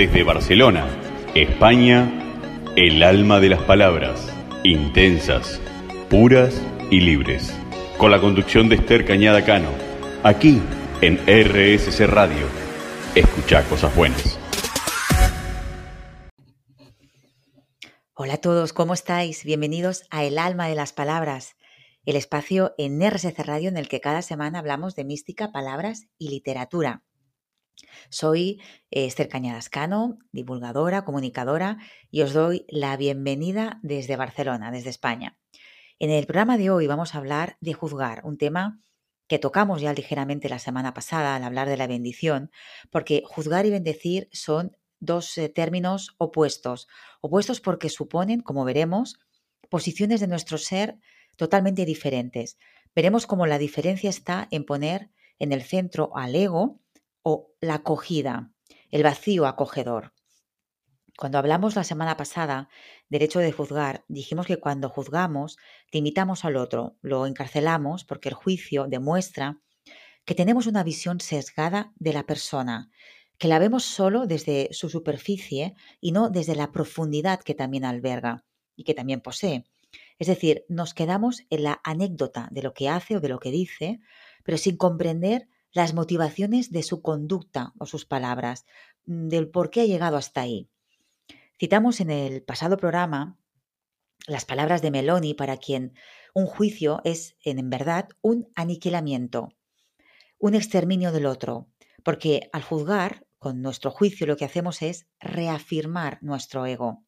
Desde Barcelona, España, el alma de las palabras, intensas, puras y libres. Con la conducción de Esther Cañada Cano, aquí en RSC Radio. Escucha cosas buenas. Hola a todos, ¿cómo estáis? Bienvenidos a El alma de las palabras, el espacio en RSC Radio en el que cada semana hablamos de mística, palabras y literatura. Soy Esther Cañadascano, divulgadora, comunicadora, y os doy la bienvenida desde Barcelona, desde España. En el programa de hoy vamos a hablar de juzgar, un tema que tocamos ya ligeramente la semana pasada al hablar de la bendición, porque juzgar y bendecir son dos eh, términos opuestos, opuestos porque suponen, como veremos, posiciones de nuestro ser totalmente diferentes. Veremos cómo la diferencia está en poner en el centro al ego o la acogida, el vacío acogedor. Cuando hablamos la semana pasada del hecho de juzgar, dijimos que cuando juzgamos limitamos al otro, lo encarcelamos porque el juicio demuestra que tenemos una visión sesgada de la persona, que la vemos solo desde su superficie y no desde la profundidad que también alberga y que también posee. Es decir, nos quedamos en la anécdota de lo que hace o de lo que dice, pero sin comprender las motivaciones de su conducta o sus palabras, mm, del por qué ha llegado hasta ahí. Citamos en el pasado programa las palabras de Meloni para quien un juicio es en verdad un aniquilamiento, un exterminio del otro, porque al juzgar con nuestro juicio lo que hacemos es reafirmar nuestro ego.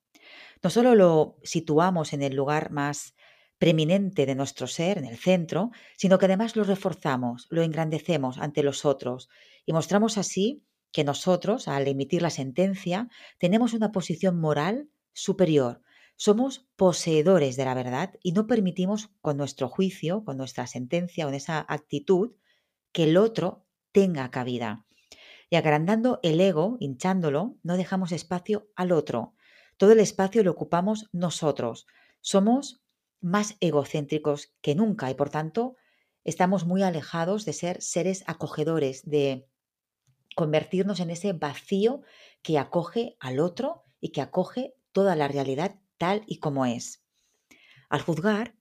No solo lo situamos en el lugar más preeminente de nuestro ser, en el centro, sino que además lo reforzamos, lo engrandecemos ante los otros y mostramos así que nosotros, al emitir la sentencia, tenemos una posición moral superior. Somos poseedores de la verdad y no permitimos con nuestro juicio, con nuestra sentencia, con esa actitud, que el otro tenga cabida. Y agrandando el ego, hinchándolo, no dejamos espacio al otro. Todo el espacio lo ocupamos nosotros. Somos más egocéntricos que nunca y por tanto estamos muy alejados de ser seres acogedores, de convertirnos en ese vacío que acoge al otro y que acoge toda la realidad tal y como es. Al juzgar,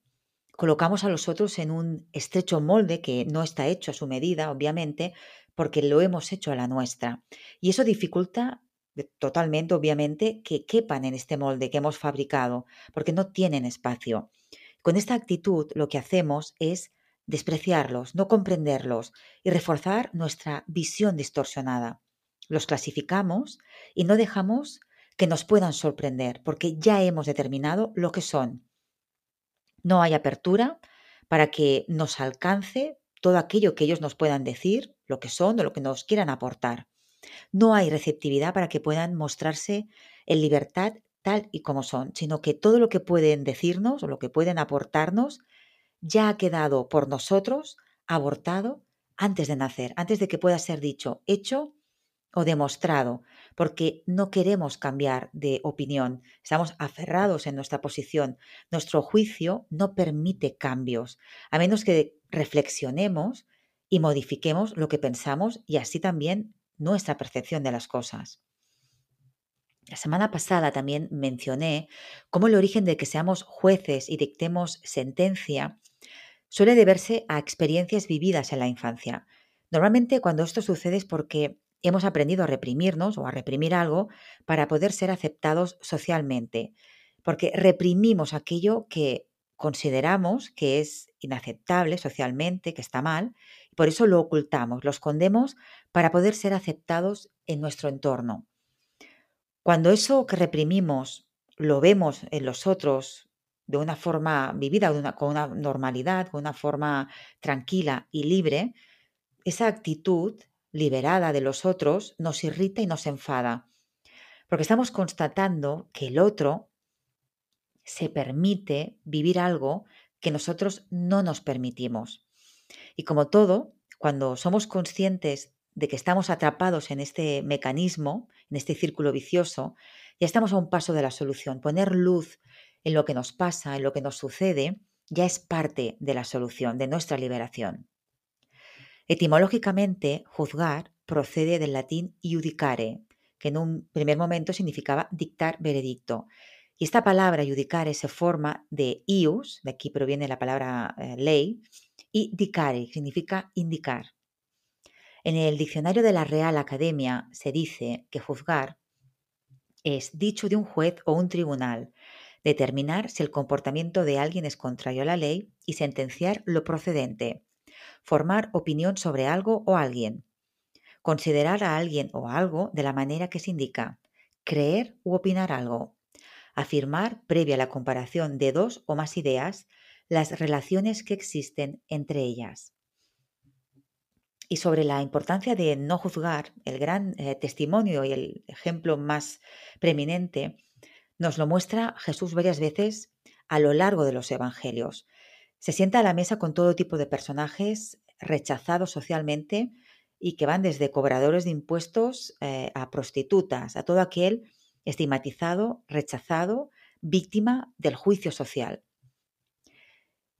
colocamos a los otros en un estrecho molde que no está hecho a su medida, obviamente, porque lo hemos hecho a la nuestra. Y eso dificulta totalmente, obviamente, que quepan en este molde que hemos fabricado, porque no tienen espacio. Con esta actitud lo que hacemos es despreciarlos, no comprenderlos y reforzar nuestra visión distorsionada. Los clasificamos y no dejamos que nos puedan sorprender, porque ya hemos determinado lo que son. No hay apertura para que nos alcance todo aquello que ellos nos puedan decir, lo que son o lo que nos quieran aportar. No hay receptividad para que puedan mostrarse en libertad tal y como son, sino que todo lo que pueden decirnos o lo que pueden aportarnos ya ha quedado por nosotros abortado antes de nacer, antes de que pueda ser dicho, hecho o demostrado, porque no queremos cambiar de opinión, estamos aferrados en nuestra posición. Nuestro juicio no permite cambios, a menos que reflexionemos y modifiquemos lo que pensamos y así también nuestra percepción de las cosas. La semana pasada también mencioné cómo el origen de que seamos jueces y dictemos sentencia suele deberse a experiencias vividas en la infancia. Normalmente cuando esto sucede es porque hemos aprendido a reprimirnos o a reprimir algo para poder ser aceptados socialmente, porque reprimimos aquello que consideramos que es inaceptable socialmente, que está mal, y por eso lo ocultamos, lo escondemos para poder ser aceptados en nuestro entorno. Cuando eso que reprimimos lo vemos en los otros de una forma vivida, con una normalidad, con una forma tranquila y libre, esa actitud liberada de los otros nos irrita y nos enfada, porque estamos constatando que el otro se permite vivir algo que nosotros no nos permitimos. Y como todo, cuando somos conscientes de que estamos atrapados en este mecanismo, en este círculo vicioso, ya estamos a un paso de la solución. Poner luz en lo que nos pasa, en lo que nos sucede, ya es parte de la solución, de nuestra liberación. Etimológicamente, juzgar procede del latín iudicare, que en un primer momento significaba dictar veredicto. Y esta palabra judicare se forma de ius, de aquí proviene la palabra eh, ley, y dicare, significa indicar. En el diccionario de la Real Academia se dice que juzgar es dicho de un juez o un tribunal, determinar si el comportamiento de alguien es contrario a la ley y sentenciar lo procedente, formar opinión sobre algo o alguien, considerar a alguien o algo de la manera que se indica, creer u opinar algo, afirmar, previa a la comparación de dos o más ideas, las relaciones que existen entre ellas. Y sobre la importancia de no juzgar, el gran eh, testimonio y el ejemplo más preeminente nos lo muestra Jesús varias veces a lo largo de los evangelios. Se sienta a la mesa con todo tipo de personajes rechazados socialmente y que van desde cobradores de impuestos eh, a prostitutas, a todo aquel estigmatizado, rechazado, víctima del juicio social.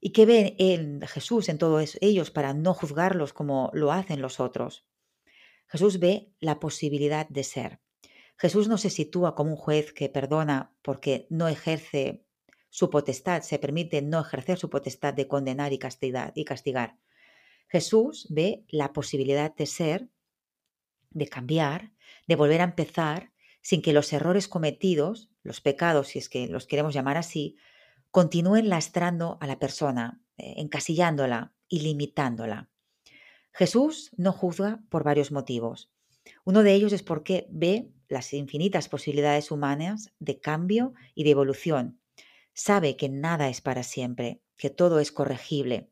¿Y qué ve en Jesús en todos ellos para no juzgarlos como lo hacen los otros? Jesús ve la posibilidad de ser. Jesús no se sitúa como un juez que perdona porque no ejerce su potestad, se permite no ejercer su potestad de condenar. Y castigar. Jesús ve la posibilidad de ser, de cambiar, de volver a empezar, sin que los errores cometidos, los pecados, si es que los queremos llamar así, continúen lastrando a la persona, eh, encasillándola y limitándola. Jesús no juzga por varios motivos. Uno de ellos es porque ve las infinitas posibilidades humanas de cambio y de evolución. Sabe que nada es para siempre, que todo es corregible.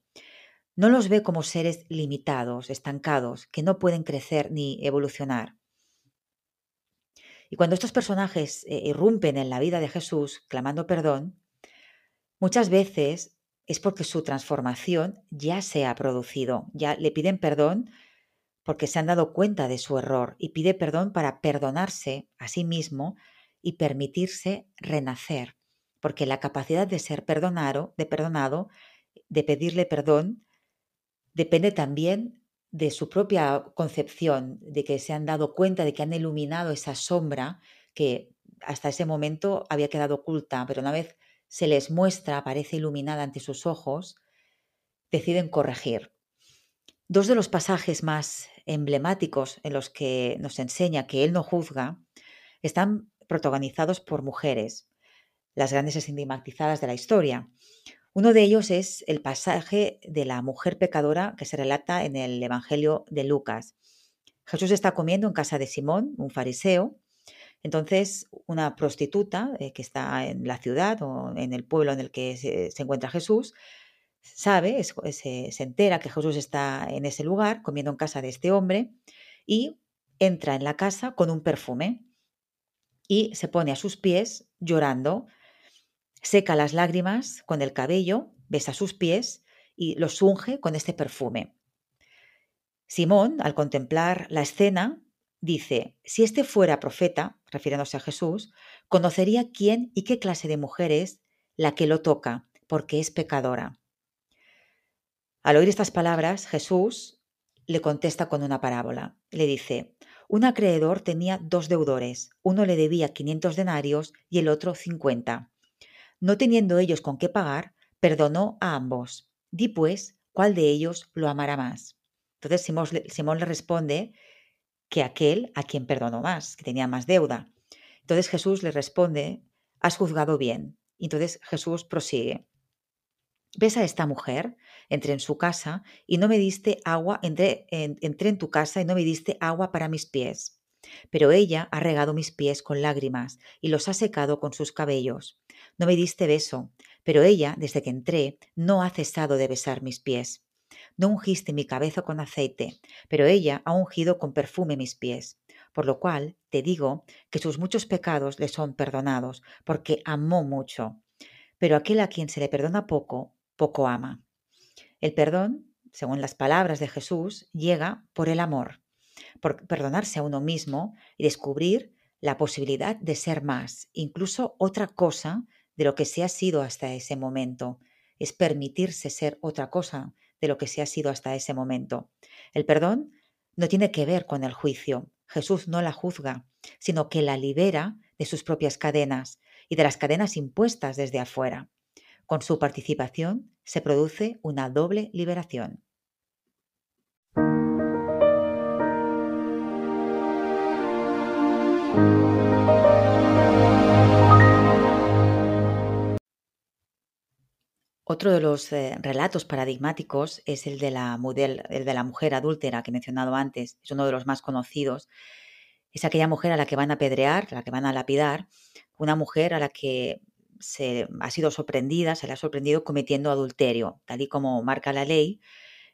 No los ve como seres limitados, estancados, que no pueden crecer ni evolucionar. Y cuando estos personajes eh, irrumpen en la vida de Jesús clamando perdón, Muchas veces es porque su transformación ya se ha producido, ya le piden perdón porque se han dado cuenta de su error y pide perdón para perdonarse a sí mismo y permitirse renacer, porque la capacidad de ser perdonado, de perdonado, de pedirle perdón, depende también de su propia concepción, de que se han dado cuenta de que han iluminado esa sombra que hasta ese momento había quedado oculta, pero una vez se les muestra, aparece iluminada ante sus ojos, deciden corregir. Dos de los pasajes más emblemáticos en los que nos enseña que Él no juzga están protagonizados por mujeres, las grandes estigmatizadas de la historia. Uno de ellos es el pasaje de la mujer pecadora que se relata en el Evangelio de Lucas. Jesús está comiendo en casa de Simón, un fariseo, entonces, una prostituta eh, que está en la ciudad o en el pueblo en el que se, encuentra Jesús, sabe, se, se entera que Jesús está en ese lugar comiendo en casa de este hombre y entra en la casa con un perfume y se pone a sus pies llorando, seca las lágrimas con el cabello, besa sus pies y los unge con este perfume. Simón, al contemplar la escena, dice, si este fuera profeta, refiriéndose a Jesús, conocería quién y qué clase de mujer es la que lo toca, porque es pecadora. Al oír estas palabras, Jesús le contesta con una parábola. Le dice, un acreedor tenía dos deudores, uno le debía 500 denarios y el otro 50. No teniendo ellos con qué pagar, perdonó a ambos. Di pues, ¿cuál de ellos lo amará más? Entonces Simón, le responde que aquel a quien perdonó más, que tenía más deuda. Entonces Jesús le responde, has juzgado bien. Entonces Jesús prosigue. ¿Ves a esta mujer? Entré en su casa y no me diste agua, entré en tu casa y no me diste agua para mis pies. Pero ella ha regado mis pies con lágrimas y los ha secado con sus cabellos. No me diste beso, pero ella, desde que entré, no ha cesado de besar mis pies. No ungiste mi cabeza con aceite, pero ella ha ungido con perfume mis pies. Por lo cual te digo que sus muchos pecados le son perdonados, porque amó mucho. Pero aquel a quien se le perdona poco, poco ama. El perdón, según las palabras de Jesús, llega por el amor, por perdonarse a uno mismo y descubrir la posibilidad de ser más, incluso otra cosa de lo que se ha sido hasta ese momento. Es permitirse ser otra cosa de lo que se ha sido hasta ese momento. El perdón no tiene que ver con el juicio. Jesús no la juzga, sino que la libera de sus propias cadenas y de las cadenas impuestas desde afuera. Con su participación se produce una doble liberación. Otro de los eh, relatos paradigmáticos es el de, la mujer adúltera que he mencionado antes, es uno de los más conocidos. Es aquella mujer a la que van a apedrear, a la que van a lapidar, una mujer a la que se ha sido sorprendida, se le ha sorprendido cometiendo adulterio, tal y como marca la ley,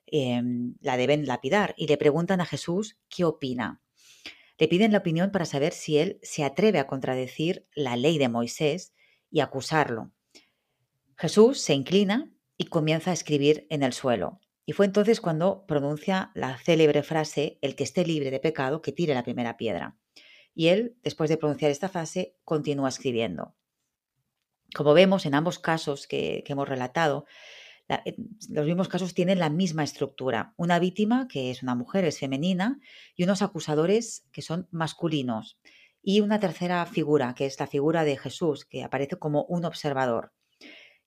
em, la deben lapidar. Y le preguntan a Jesús qué opina. Le piden la opinión para saber si él se atreve a contradecir la ley de Moisés y acusarlo. Jesús se inclina y comienza a escribir en el suelo. Y fue entonces cuando pronuncia la célebre frase, el que esté libre de pecado, que tire la primera piedra. Y él, después de pronunciar esta frase, continúa escribiendo. Como vemos en ambos casos que, hemos relatado, eh, los mismos casos tienen la misma estructura. Una víctima, que es una mujer, es femenina, y unos acusadores que son masculinos. Y una tercera figura, que es la figura de Jesús, que aparece como un observador.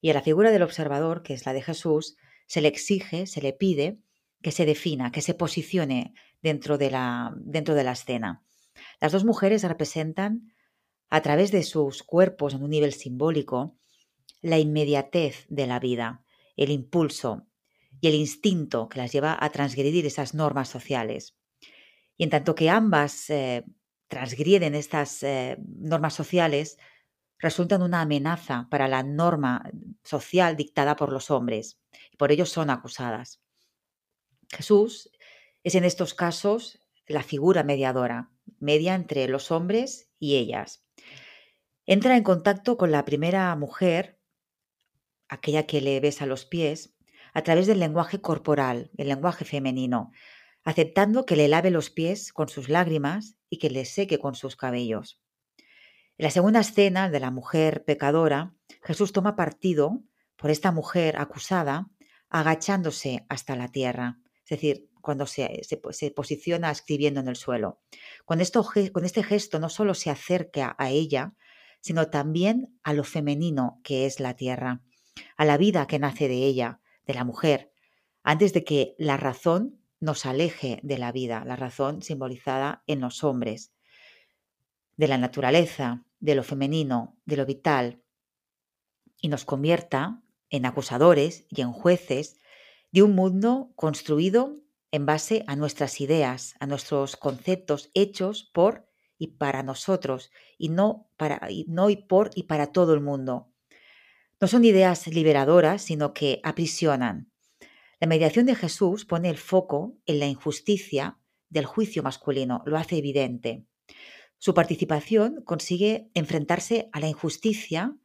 Y a la figura del observador, que es la de Jesús, se le exige, se le pide que se defina, que se posicione dentro de la, dentro de la escena. Las dos mujeres representan, a través de sus cuerpos en un nivel simbólico, la inmediatez de la vida, el impulso y el instinto que las lleva a transgredir esas normas sociales. Y en tanto que ambas eh, transgreden estas eh, normas sociales, resultan una amenaza para la norma social dictada por los hombres y por ello son acusadas. Jesús es en estos casos la figura mediadora, media entre los hombres y ellas. Entra en contacto con la primera mujer, aquella que le besa los pies, a través del lenguaje corporal, el lenguaje femenino, aceptando que le lave los pies con sus lágrimas y que le seque con sus cabellos. En la segunda escena de la mujer pecadora, Jesús toma partido por esta mujer acusada agachándose hasta la tierra, es decir, cuando se, posiciona escribiendo en el suelo. Con, con, este gesto no solo se acerca a ella, sino también a lo femenino que es la tierra, a la vida que nace de ella, de la mujer, antes de que la razón nos aleje de la vida, la razón simbolizada en los hombres, de la naturaleza, de lo femenino, de lo vital, y nos convierta en acusadores y en jueces de un mundo construido en base a nuestras ideas, a nuestros conceptos hechos por y para nosotros, y no, para, y no y por y para todo el mundo. No son ideas liberadoras, sino que aprisionan. La mediación de Jesús pone el foco en la injusticia del juicio masculino, lo hace evidente. Su participación consigue enfrentarse a la injusticia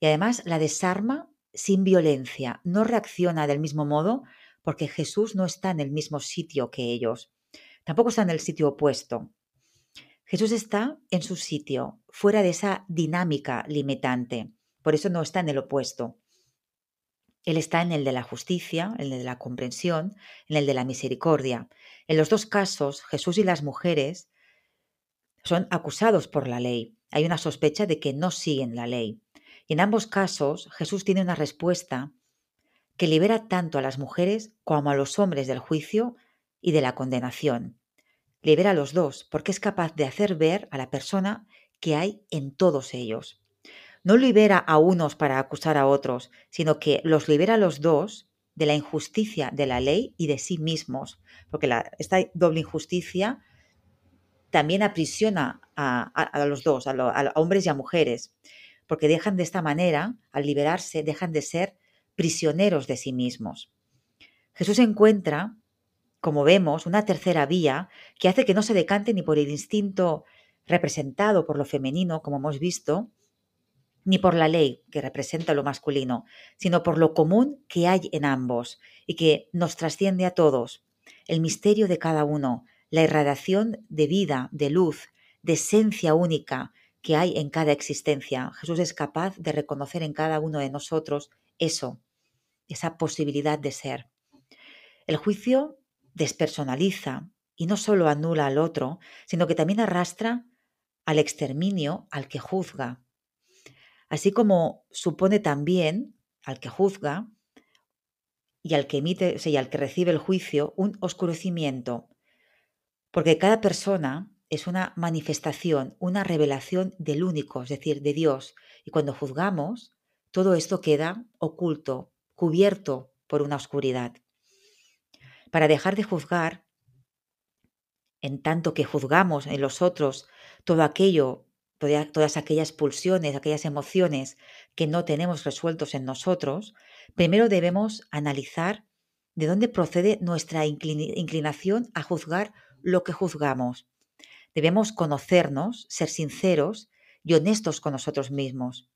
y además la desarma sin violencia. No reacciona del mismo modo porque Jesús no está en el mismo sitio que ellos. Tampoco está en el sitio opuesto. Jesús está en su sitio, fuera de esa dinámica limitante. Por eso no está en el opuesto. Él está en el de la justicia, en el de la comprensión, en el de la misericordia. En los dos casos, Jesús y las mujeres son acusados por la ley. Hay una sospecha de que no siguen la ley. Y en ambos casos, Jesús tiene una respuesta que libera tanto a las mujeres como a los hombres del juicio y de la condenación. Libera a los dos porque es capaz de hacer ver a la persona que hay en todos ellos. No libera a unos para acusar a otros, sino que los libera a los dos de la injusticia de la ley y de sí mismos, porque esta doble injusticia también aprisiona a, los dos, a, hombres y a mujeres, porque dejan de esta manera, al liberarse, dejan de ser prisioneros de sí mismos. Jesús encuentra, como vemos, una tercera vía que hace que no se decante ni por el instinto representado por lo femenino, como hemos visto, ni por la ley que representa lo masculino, sino por lo común que hay en ambos y que nos trasciende a todos, el misterio de cada uno, la irradiación de vida, de luz, de esencia única que hay en cada existencia. Jesús es capaz de reconocer en cada uno de nosotros eso, esa posibilidad de ser. El juicio despersonaliza, y no solo anula al otro, sino que también arrastra al exterminio al que juzga, así como supone también al que juzga y al que emite, o y al que recibe el juicio un oscurecimiento, porque cada persona es una manifestación, una revelación del único, es decir, de Dios, y cuando juzgamos, todo esto queda oculto, cubierto por una oscuridad. Para dejar de juzgar, en tanto que juzgamos en los otros todo aquello, todas aquellas pulsiones, aquellas emociones que no tenemos resueltos en nosotros, primero debemos analizar de dónde procede nuestra inclinación a juzgar lo que juzgamos. Debemos conocernos, ser sinceros y honestos con nosotros mismos.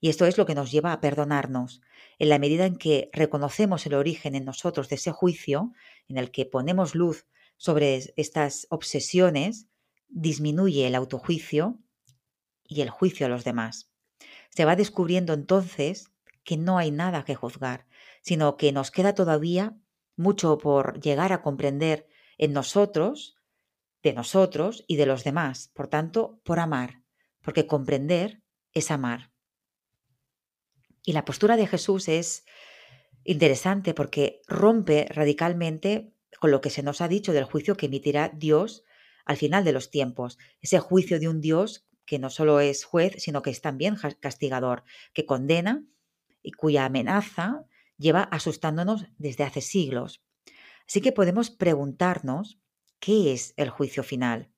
Y esto es lo que nos lleva a perdonarnos. En la medida en que reconocemos el origen en nosotros de ese juicio, en el que ponemos luz sobre estas obsesiones, disminuye el autojuicio y el juicio a los demás. Se va descubriendo entonces que no hay nada que juzgar, sino que nos queda todavía mucho por llegar a comprender en nosotros, de nosotros y de los demás. Por tanto, por amar, porque comprender es amar. Y la postura de Jesús es interesante porque rompe radicalmente con lo que se nos ha dicho del juicio que emitirá Dios al final de los tiempos. Ese juicio de un Dios que no solo es juez, sino que es también castigador, que condena y cuya amenaza lleva asustándonos desde hace siglos. Así que podemos preguntarnos qué es el juicio final.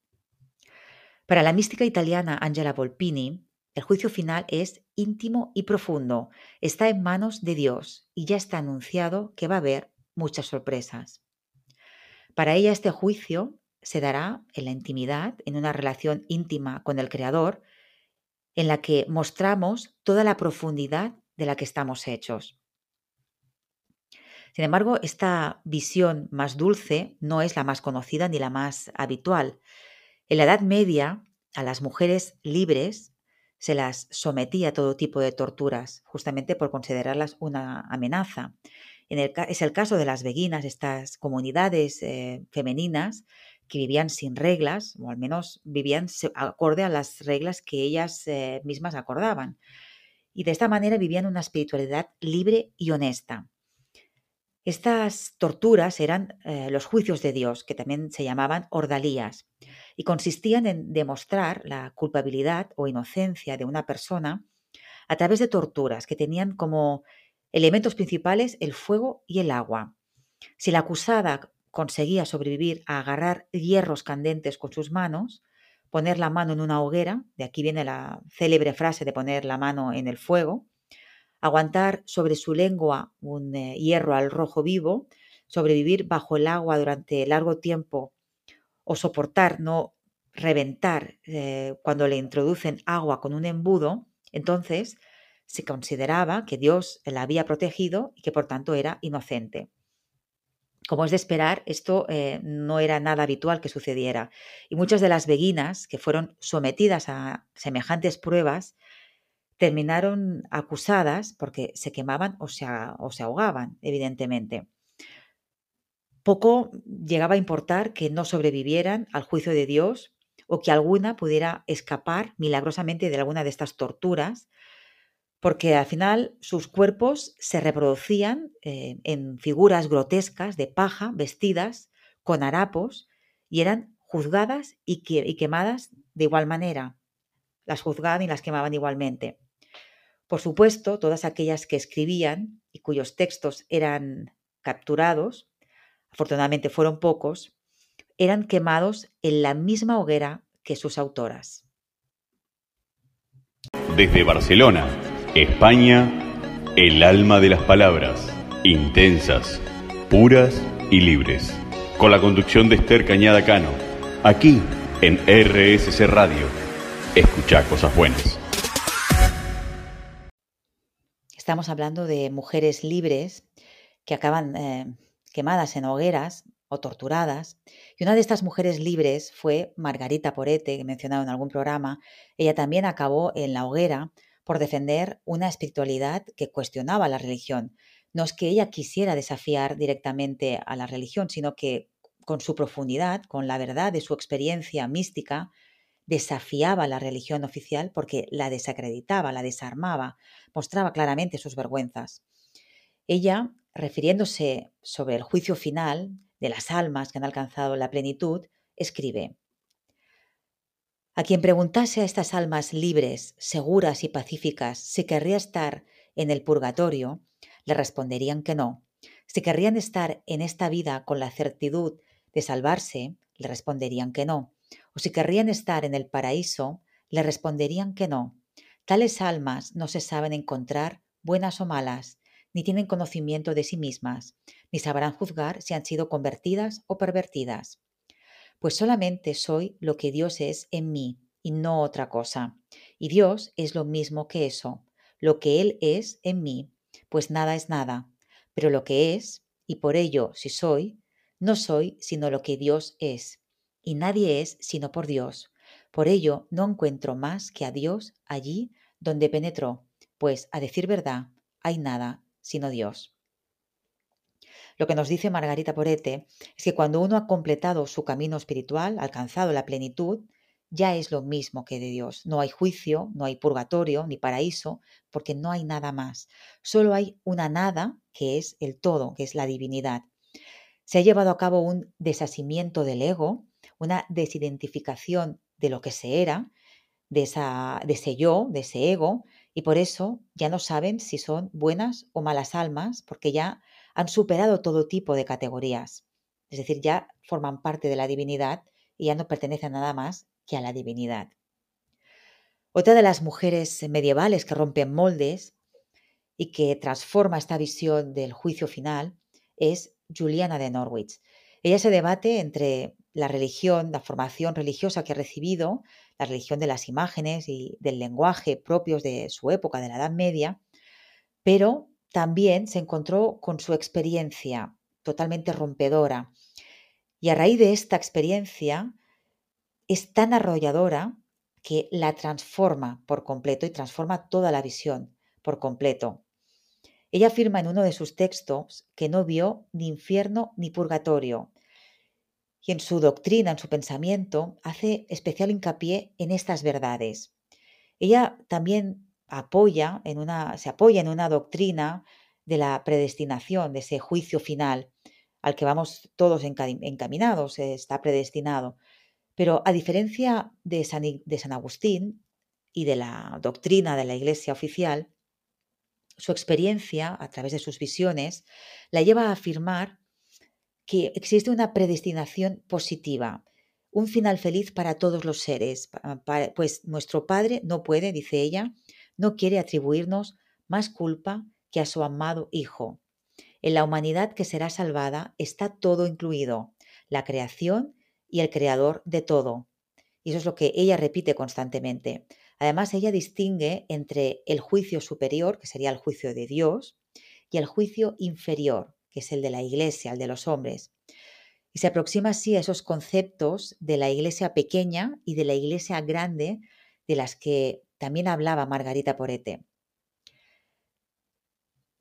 Para la mística italiana Angela Volpini, el juicio final es íntimo y profundo, está en manos de Dios y ya está anunciado que va a haber muchas sorpresas. Para ella este juicio se dará en la intimidad, en una relación íntima con el Creador, en la que mostramos toda la profundidad de la que estamos hechos. Sin embargo, esta visión más dulce no es la más conocida ni la más habitual. En la Edad Media, a las mujeres libres se las sometía a todo tipo de torturas, justamente por considerarlas una amenaza. Es el caso de las beguinas, estas comunidades eh, femeninas que vivían sin reglas, o al menos vivían acorde a las reglas que ellas eh, mismas acordaban. Y de esta manera vivían una espiritualidad libre y honesta. Estas torturas eran eh, los juicios de Dios, que también se llamaban ordalías, y consistían en demostrar la culpabilidad o inocencia de una persona a través de torturas que tenían como elementos principales el fuego y el agua. Si la acusada conseguía sobrevivir a agarrar hierros candentes con sus manos, poner la mano en una hoguera, de aquí viene la célebre frase de poner la mano en el fuego, aguantar sobre su lengua un eh, hierro al rojo vivo, sobrevivir bajo el agua durante largo tiempo o soportar no reventar eh, cuando le introducen agua con un embudo, entonces se consideraba que Dios la había protegido y que por tanto era inocente. Como es de esperar, esto eh, no era nada habitual que sucediera. Y muchas de las beguinas que fueron sometidas a semejantes pruebas terminaron acusadas porque se quemaban o se, o se ahogaban, evidentemente. Poco llegaba a importar que no sobrevivieran al juicio de Dios o que alguna pudiera escapar milagrosamente de alguna de estas torturas, porque al final sus cuerpos se reproducían eh, en figuras grotescas de paja, vestidas con harapos, y eran juzgadas y, y quemadas de igual manera. Las juzgaban y las quemaban igualmente. Por supuesto, todas aquellas que escribían y cuyos textos eran capturados, afortunadamente fueron pocos, eran quemados en la misma hoguera que sus autoras. Desde Barcelona, España, el alma de las palabras, intensas, puras y libres. Con la conducción de Esther Cañada Cano, aquí en RSC Radio. Escucha cosas buenas. Estamos hablando de mujeres libres que acaban eh, quemadas en hogueras o torturadas. Y una de estas mujeres libres fue Margarita Porete, que he mencionado en algún programa. Ella también acabó en la hoguera por defender una espiritualidad que cuestionaba la religión. No es que ella quisiera desafiar directamente a la religión, sino que con su profundidad, con la verdad de su experiencia mística, desafiaba la religión oficial porque la desacreditaba, la desarmaba, mostraba claramente sus vergüenzas. Ella, refiriéndose sobre el juicio final de las almas que han alcanzado la plenitud, escribe, A quien preguntase a estas almas libres, seguras y pacíficas si querría estar en el purgatorio, le responderían que no. Si querrían estar en esta vida con la certidumbre de salvarse, le responderían que no o si querrían estar en el paraíso, le responderían que no. Tales almas no se saben encontrar buenas o malas, ni tienen conocimiento de sí mismas, ni sabrán juzgar si han sido convertidas o pervertidas. Pues solamente soy lo que Dios es en mí y no otra cosa. Y Dios es lo mismo que eso, lo que Él es en mí, pues nada es nada. Pero lo que es, y por ello si soy, no soy sino lo que Dios es y nadie es sino por Dios. Por ello no encuentro más que a Dios allí donde penetró, pues a decir verdad, hay nada sino Dios. Lo que nos dice Margarita Porete es que cuando uno ha completado su camino espiritual, alcanzado la plenitud, ya es lo mismo que de Dios. No hay juicio, no hay purgatorio ni paraíso, porque no hay nada más. Solo hay una nada que es el todo, que es la divinidad. Se ha llevado a cabo un desasimiento del ego, una desidentificación de lo que se era, de, esa, de ese yo, de ese ego, y por eso ya no saben si son buenas o malas almas, porque ya han superado todo tipo de categorías. Es decir, ya forman parte de la divinidad y ya no pertenecen nada más que a la divinidad. Otra de las mujeres medievales que rompen moldes y que transforma esta visión del juicio final es Juliana de Norwich. Ella se debate entre la religión, la formación religiosa que ha recibido, la religión de las imágenes y del lenguaje propios de su época, de la Edad Media, pero también se encontró con su experiencia totalmente rompedora. Y a raíz de esta experiencia es tan arrolladora que la transforma por completo y transforma toda la visión por completo. Ella afirma en uno de sus textos que no vio ni infierno ni purgatorio, y en su doctrina, en su pensamiento, hace especial hincapié en estas verdades. Ella también apoya en una, se apoya en una doctrina de la predestinación, de ese juicio final al que vamos todos encaminados, está predestinado. Pero a diferencia de San, de San Agustín y de la doctrina de la Iglesia oficial, su experiencia, a través de sus visiones, la lleva a afirmar que existe una predestinación positiva, un final feliz para todos los seres, pues nuestro Padre no puede, dice ella, no quiere atribuirnos más culpa que a su amado Hijo. En la humanidad que será salvada está todo incluido, la creación y el creador de todo. Y eso es lo que ella repite constantemente. Además, ella distingue entre el juicio superior, que sería el juicio de Dios, y el juicio inferior, que es el de la iglesia, el de los hombres. Y se aproxima así a esos conceptos de la iglesia pequeña y de la iglesia grande de las que también hablaba Margarita Porete.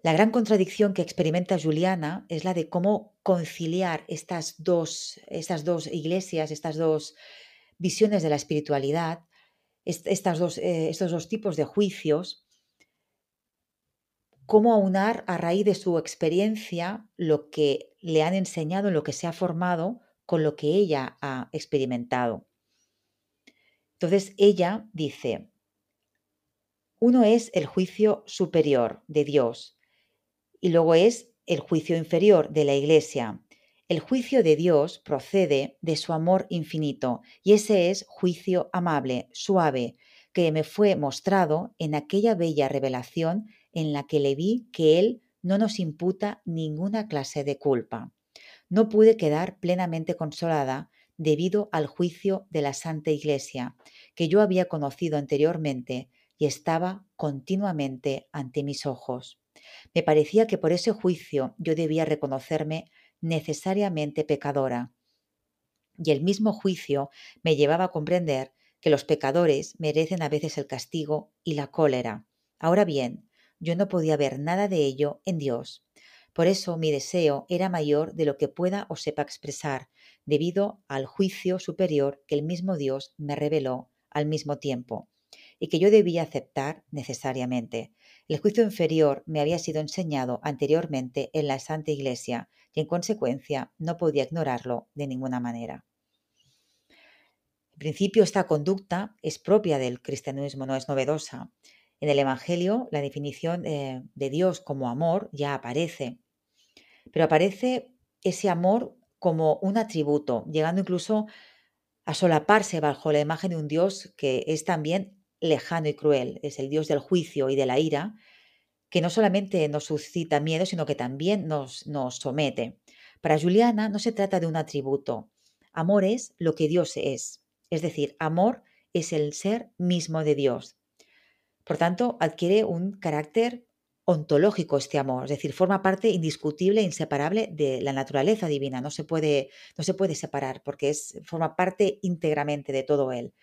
La gran contradicción que experimenta Juliana es la de cómo conciliar estas dos, estas dos iglesias, estas dos visiones de la espiritualidad, estas dos, eh, estos dos tipos de juicios cómo aunar a raíz de su experiencia lo que le han enseñado, lo que se ha formado, con lo que ella ha experimentado. Entonces ella dice, uno es el juicio superior de Dios y luego es el juicio inferior de la Iglesia. El juicio de Dios procede de su amor infinito y ese es juicio amable, suave, que me fue mostrado en aquella bella revelación en la que le vi que Él no nos imputa ninguna clase de culpa. No pude quedar plenamente consolada debido al juicio de la Santa Iglesia, que yo había conocido anteriormente y estaba continuamente ante mis ojos. Me parecía que por ese juicio yo debía reconocerme necesariamente pecadora. Y el mismo juicio me llevaba a comprender que los pecadores merecen a veces el castigo y la cólera. Ahora bien, yo no podía ver nada de ello en Dios. Por eso mi deseo era mayor de lo que pueda o sepa expresar, debido al juicio superior que el mismo Dios me reveló al mismo tiempo y que yo debía aceptar necesariamente. El juicio inferior me había sido enseñado anteriormente en la Santa Iglesia y en consecuencia no podía ignorarlo de ninguna manera. En principio, esta conducta es propia del cristianismo, no es novedosa. En el Evangelio, la definición eh, de Dios como amor ya aparece, pero aparece ese amor como un atributo, llegando incluso a solaparse bajo la imagen de un Dios que es también lejano y cruel, es el Dios del juicio y de la ira, que no solamente nos suscita miedo, sino que también nos, nos somete. Para Juliana no se trata de un atributo, amor es lo que Dios es, es decir, amor es el ser mismo de Dios. Por tanto, adquiere un carácter ontológico este amor, es decir, forma parte indiscutible e inseparable de la naturaleza divina, no se puede, no se puede separar porque es, forma parte íntegramente de todo él.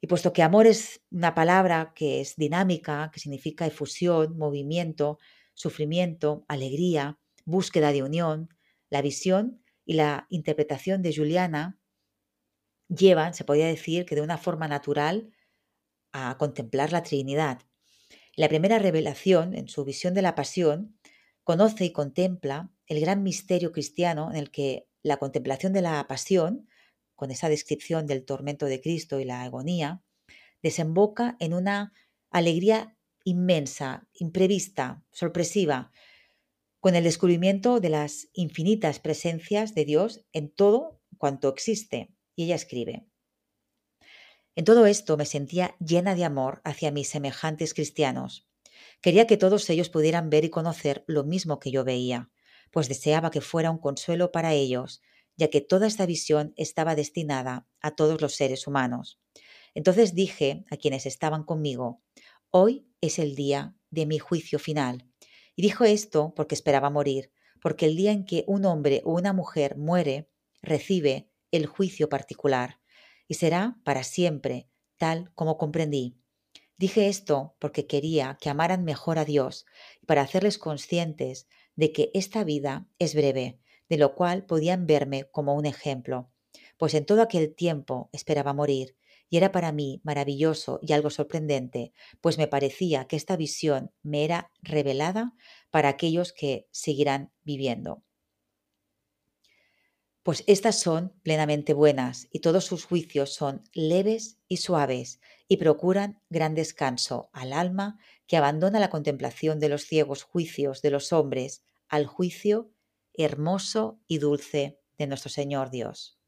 Y puesto que amor es una palabra que es dinámica, que significa efusión, movimiento, sufrimiento, alegría, búsqueda de unión, la visión y la interpretación de Juliana llevan, se podría decir, que de una forma natural a contemplar la Trinidad. La primera revelación, en su visión de la pasión, conoce y contempla el gran misterio cristiano en el que la contemplación de la pasión, con esa descripción del tormento de Cristo y la agonía, desemboca en una alegría inmensa, imprevista, sorpresiva, con el descubrimiento de las infinitas presencias de Dios en todo cuanto existe. Y ella escribe, en todo esto me sentía llena de amor hacia mis semejantes cristianos. Quería que todos ellos pudieran ver y conocer lo mismo que yo veía, pues deseaba que fuera un consuelo para ellos, ya que toda esta visión estaba destinada a todos los seres humanos. Entonces dije a quienes estaban conmigo, hoy es el día de mi juicio final. Y dijo esto porque esperaba morir, porque el día en que un hombre o una mujer muere, recibe el juicio particular y será para siempre, tal como comprendí. Dije esto porque quería que amaran mejor a Dios y para hacerles conscientes de que esta vida es breve, de lo cual podían verme como un ejemplo, pues en todo aquel tiempo esperaba morir, y era para mí maravilloso y algo sorprendente, pues me parecía que esta visión me era revelada para aquellos que seguirán viviendo pues estas son plenamente buenas y todos sus juicios son leves y suaves y procuran gran descanso al alma que abandona la contemplación de los ciegos juicios de los hombres al juicio hermoso y dulce de nuestro Señor Dios.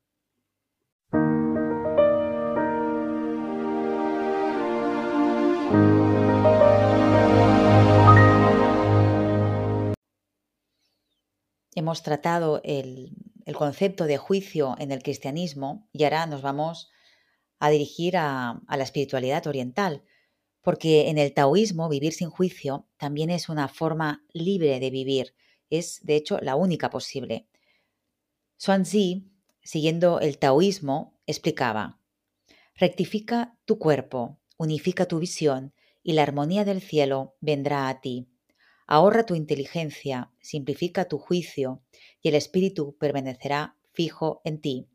Hemos tratado el el concepto de juicio en el cristianismo y ahora nos vamos a dirigir a, la espiritualidad oriental, porque en el taoísmo vivir sin juicio también es una forma libre de vivir, es de hecho la única posible. Xuanzi, siguiendo el taoísmo, explicaba, rectifica tu cuerpo, unifica tu visión y la armonía del cielo vendrá a ti. Ahorra tu inteligencia, simplifica tu juicio y el espíritu permanecerá fijo en ti.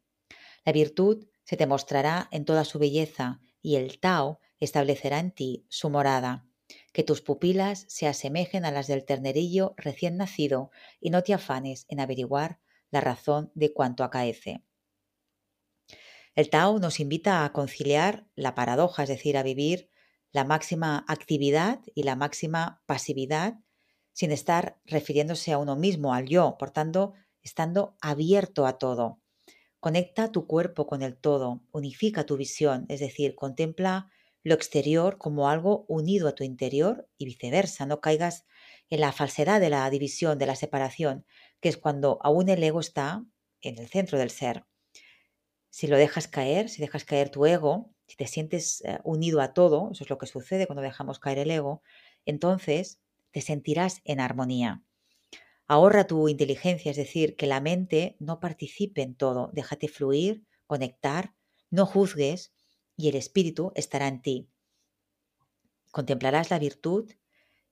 La virtud se te mostrará en toda su belleza y el Tao establecerá en ti su morada. Que tus pupilas se asemejen a las del ternerillo recién nacido y no te afanes en averiguar la razón de cuanto acaece. El Tao nos invita a conciliar la paradoja, es decir, a vivir la máxima actividad y la máxima pasividad sin estar refiriéndose a uno mismo, al yo, por tanto, estando abierto a todo. Conecta tu cuerpo con el todo, unifica tu visión, es decir, contempla lo exterior como algo unido a tu interior y viceversa, no caigas en la falsedad de la división, de la separación, que es cuando aún el ego está en el centro del ser. Si lo dejas caer, si dejas caer tu ego, si te sientes eh, unido a todo, eso es lo que sucede cuando dejamos caer el ego, entonces te sentirás en armonía. Ahorra tu inteligencia, es decir, que la mente no participe en todo, déjate fluir, conectar, no juzgues y el espíritu estará en ti. Contemplarás la virtud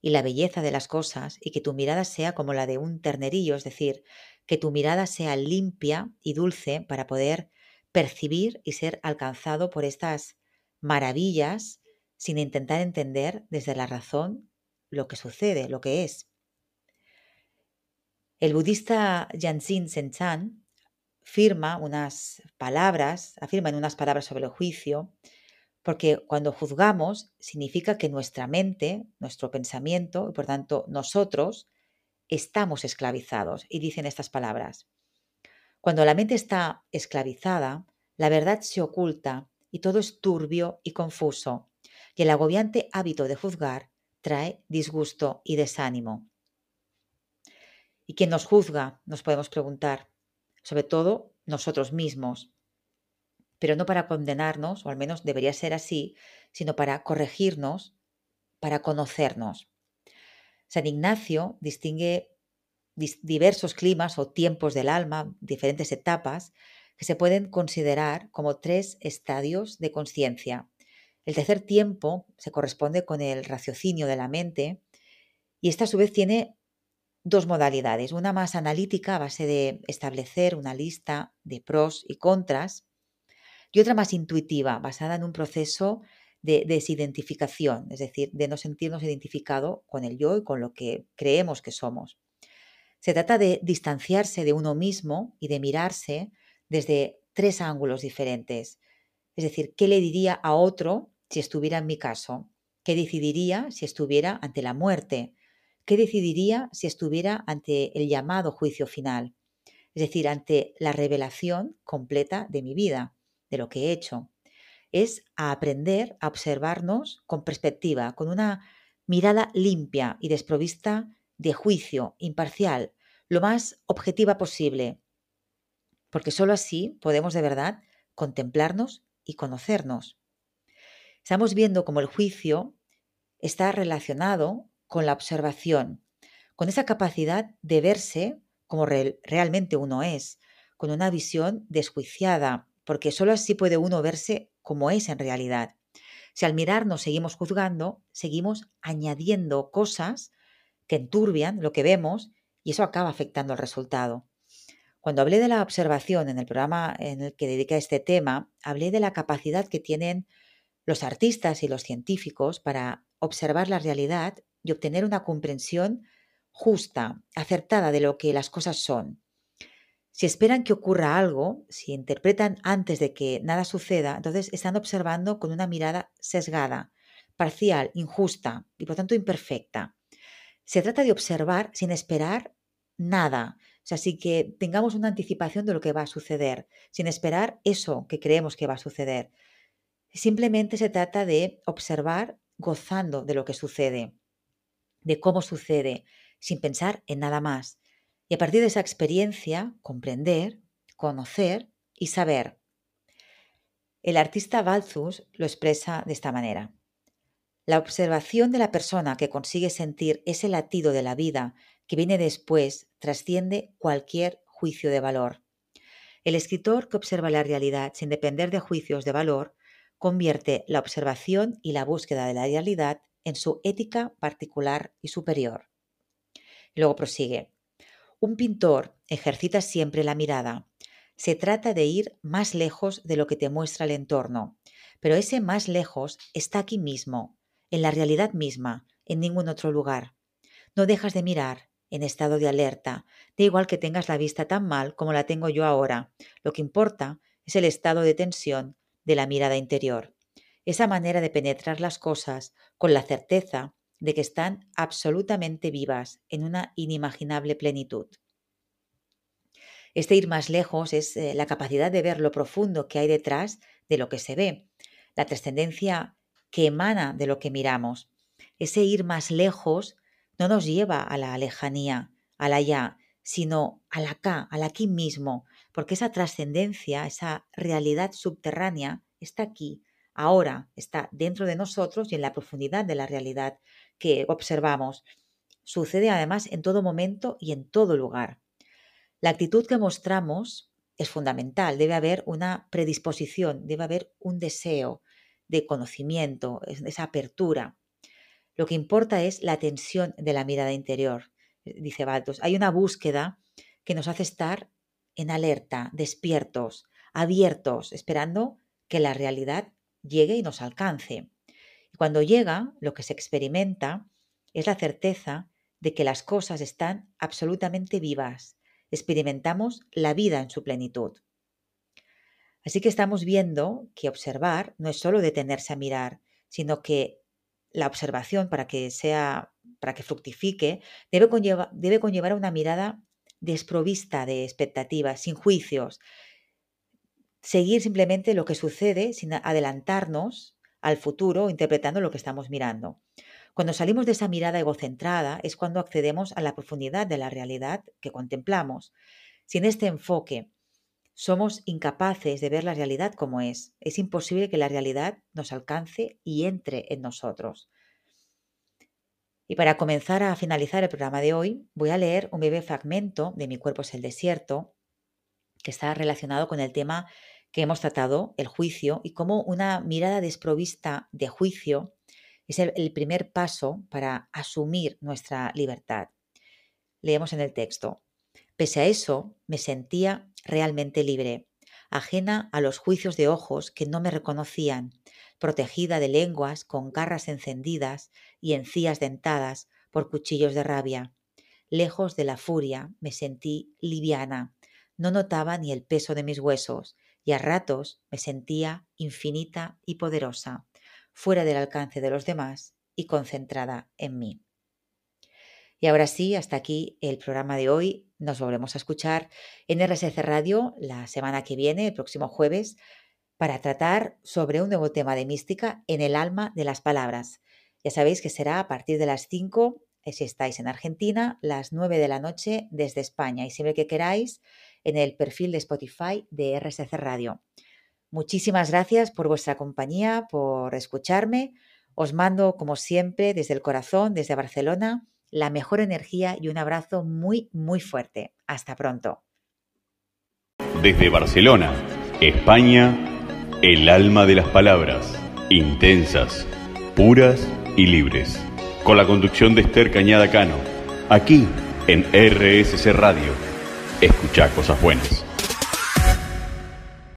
y la belleza de las cosas y que tu mirada sea como la de un ternerillo, es decir, que tu mirada sea limpia y dulce para poder percibir y ser alcanzado por estas maravillas sin intentar entender desde la razón lo que sucede, lo que es. El budista Jansin Senchan firma unas palabras, afirma en unas palabras sobre el juicio, porque cuando juzgamos significa que nuestra mente, nuestro pensamiento y por tanto nosotros estamos esclavizados. Y dicen estas palabras. Cuando la mente está esclavizada, la verdad se oculta y todo es turbio y confuso, y el agobiante hábito de juzgar trae disgusto y desánimo. ¿Y quién nos juzga? Nos podemos preguntar. Sobre todo nosotros mismos pero no para condenarnos, o al menos debería ser así, sino para corregirnos, para conocernos. San Ignacio distingue diversos climas o tiempos del alma, diferentes etapas, que se pueden considerar como tres estadios de conciencia. El tercer tiempo se corresponde con el raciocinio de la mente y esta a su vez tiene dos modalidades, una más analítica a base de establecer una lista de pros y contras y otra más intuitiva, basada en un proceso de desidentificación, es decir, de no sentirnos identificado con el yo y con lo que creemos que somos. Se trata de distanciarse de uno mismo y de mirarse desde tres ángulos diferentes. Es decir, ¿qué le diría a otro si estuviera en mi caso? ¿Qué decidiría si estuviera ante la muerte? ¿Qué decidiría si estuviera ante el llamado juicio final? Es decir, ante la revelación completa de mi vida de lo que he hecho. Es aprender a observarnos con perspectiva, con una mirada limpia y desprovista de juicio, imparcial, lo más objetiva posible, porque sólo así podemos de verdad contemplarnos y conocernos. Estamos viendo cómo el juicio está relacionado con la observación, con esa capacidad de verse como realmente uno es, con una visión desjuiciada, porque solo así puede uno verse como es en realidad. Si al mirarnos seguimos juzgando, seguimos añadiendo cosas que enturbian lo que vemos y eso acaba afectando el resultado. Cuando hablé de la observación en el programa en el que dediqué a este tema, hablé de la capacidad que tienen los artistas y los científicos para observar la realidad y obtener una comprensión justa, acertada de lo que las cosas son. Si esperan que ocurra algo, si interpretan antes de que nada suceda, entonces están observando con una mirada sesgada, parcial, injusta y por tanto imperfecta. Se trata de observar sin esperar nada, o sea, sin que tengamos una anticipación de lo que va a suceder, sin esperar eso que creemos que va a suceder. Simplemente se trata de observar gozando de lo que sucede, de cómo sucede, sin pensar en nada más y a partir de esa experiencia comprender, conocer y saber. El artista Balthus lo expresa de esta manera. La observación de la persona que consigue sentir ese latido de la vida que viene después trasciende cualquier juicio de valor. El escritor que observa la realidad sin depender de juicios de valor convierte la observación y la búsqueda de la realidad en su ética particular y superior. luego prosigue. Un pintor ejercita siempre la mirada. Se trata de ir más lejos de lo que te muestra el entorno, pero ese más lejos está aquí mismo, en la realidad misma, en ningún otro lugar. No dejas de mirar, en estado de alerta, da igual que tengas la vista tan mal como la tengo yo ahora. Lo que importa es el estado de tensión de la mirada interior. Esa manera de penetrar las cosas con la certeza de que están absolutamente vivas en una inimaginable plenitud. Este ir más lejos es eh, la capacidad de ver lo profundo que hay detrás de lo que se ve, la trascendencia que emana de lo que miramos. Ese ir más lejos no nos lleva a la lejanía, al allá, sino al acá, al aquí mismo, porque esa trascendencia, esa realidad subterránea está aquí, ahora, está dentro de nosotros y en la profundidad de la realidad que observamos. Sucede además en todo momento y en todo lugar. La actitud que mostramos es fundamental. Debe haber una predisposición, debe haber un deseo de conocimiento, esa apertura. Lo que importa es la tensión de la mirada interior, dice Baltos. Hay una búsqueda que nos hace estar en alerta, despiertos, abiertos, esperando que la realidad llegue y nos alcance. Y cuando llega, lo que se experimenta es la certeza de que las cosas están absolutamente vivas. Experimentamos la vida en su plenitud. Así que estamos viendo que observar no es solo detenerse a mirar, sino que la observación para que sea para que fructifique debe, debe conllevar una mirada desprovista de expectativas, sin juicios, seguir simplemente lo que sucede sin adelantarnos al futuro interpretando lo que estamos mirando. Cuando salimos de esa mirada egocentrada es cuando accedemos a la profundidad de la realidad que contemplamos. Sin este enfoque somos incapaces de ver la realidad como es. Es imposible que la realidad nos alcance y entre en nosotros. Y para comenzar a finalizar el programa de hoy, voy a leer un breve fragmento de Mi cuerpo es el desierto, que está relacionado con el tema que hemos tratado, el juicio, y cómo una mirada desprovista de juicio es el, primer paso para asumir nuestra libertad. Leemos en el texto. Pese a eso, me sentía realmente libre, ajena a los juicios de ojos que no me reconocían, protegida de lenguas con garras encendidas y encías dentadas por cuchillos de rabia. Lejos de la furia, me sentí liviana. No notaba ni el peso de mis huesos, y a ratos me sentía infinita y poderosa, fuera del alcance de los demás y concentrada en mí. Y ahora sí, hasta aquí el programa de hoy. Nos volvemos a escuchar en RSC Radio la semana que viene, el próximo jueves, para tratar sobre un nuevo tema de mística en el alma de las palabras. Ya sabéis que será a partir de las 5, eh, si estáis en Argentina, las 9 de la noche desde España. Y siempre que queráis, en el perfil de Spotify de RSC Radio. Muchísimas gracias por vuestra compañía, por escucharme. Os mando, como siempre, desde el corazón, desde Barcelona, la mejor energía y un abrazo muy, muy fuerte. Hasta pronto. Desde Barcelona, España, el alma de las palabras, intensas, puras y libres. Con la conducción de Esther Cañada Cano, aquí en RSC Radio Escucha cosas buenas.